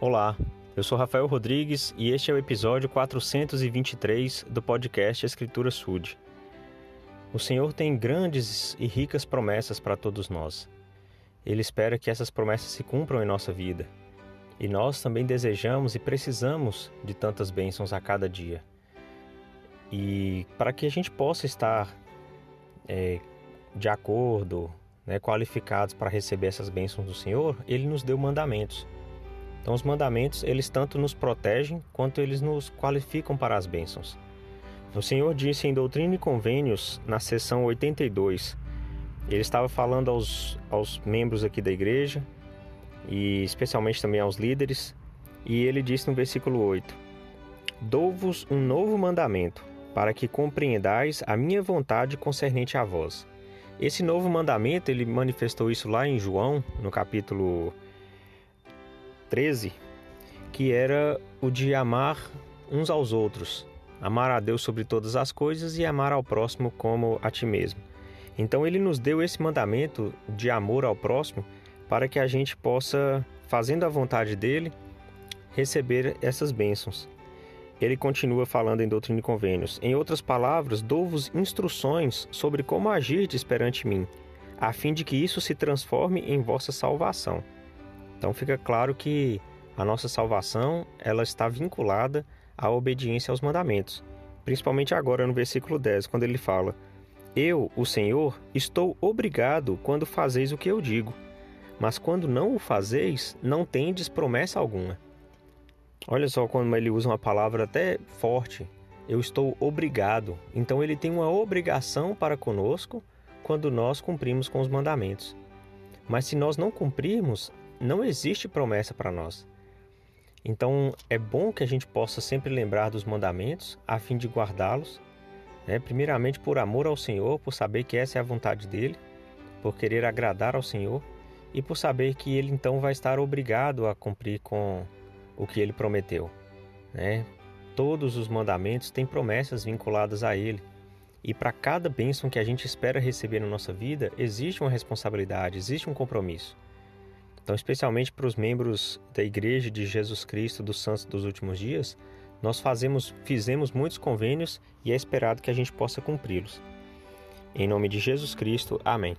Olá, eu sou Rafael Rodrigues e este é o episódio 423 do podcast Escritura Sud. O Senhor tem grandes e ricas promessas para todos nós. Ele espera que essas promessas se cumpram em nossa vida. E nós também desejamos e precisamos de tantas bênçãos a cada dia. E para que a gente possa estar é, de acordo, né, qualificados para receber essas bênçãos do Senhor, Ele nos deu mandamentos. Então, os mandamentos, eles tanto nos protegem quanto eles nos qualificam para as bênçãos. O Senhor disse em Doutrina e Convênios, na seção 82, ele estava falando aos, aos membros aqui da igreja, e especialmente também aos líderes, e ele disse no versículo 8: Dou-vos um novo mandamento, para que compreendais a minha vontade concernente a vós. Esse novo mandamento, ele manifestou isso lá em João, no capítulo 13, que era o de amar uns aos outros, amar a Deus sobre todas as coisas e amar ao próximo como a ti mesmo. Então ele nos deu esse mandamento de amor ao próximo para que a gente possa, fazendo a vontade dele, receber essas bênçãos. Ele continua falando em Doutrina e Convênios. Em outras palavras, dou-vos instruções sobre como agir perante mim, a fim de que isso se transforme em vossa salvação. Então fica claro que a nossa salvação ela está vinculada à obediência aos mandamentos. Principalmente agora no versículo 10, quando ele fala: Eu, o Senhor, estou obrigado quando fazeis o que eu digo, mas quando não o fazeis, não tendes promessa alguma. Olha só como ele usa uma palavra até forte. Eu estou obrigado. Então ele tem uma obrigação para conosco quando nós cumprimos com os mandamentos. Mas se nós não cumprirmos, não existe promessa para nós. Então é bom que a gente possa sempre lembrar dos mandamentos a fim de guardá-los, né? primeiramente por amor ao Senhor, por saber que essa é a vontade dele, por querer agradar ao Senhor e por saber que ele então vai estar obrigado a cumprir com o que ele prometeu. Né? Todos os mandamentos têm promessas vinculadas a ele. E para cada bênção que a gente espera receber na nossa vida, existe uma responsabilidade, existe um compromisso. Então, especialmente para os membros da Igreja de Jesus Cristo dos Santos dos Últimos Dias, nós fazemos, fizemos muitos convênios e é esperado que a gente possa cumpri-los. Em nome de Jesus Cristo, amém.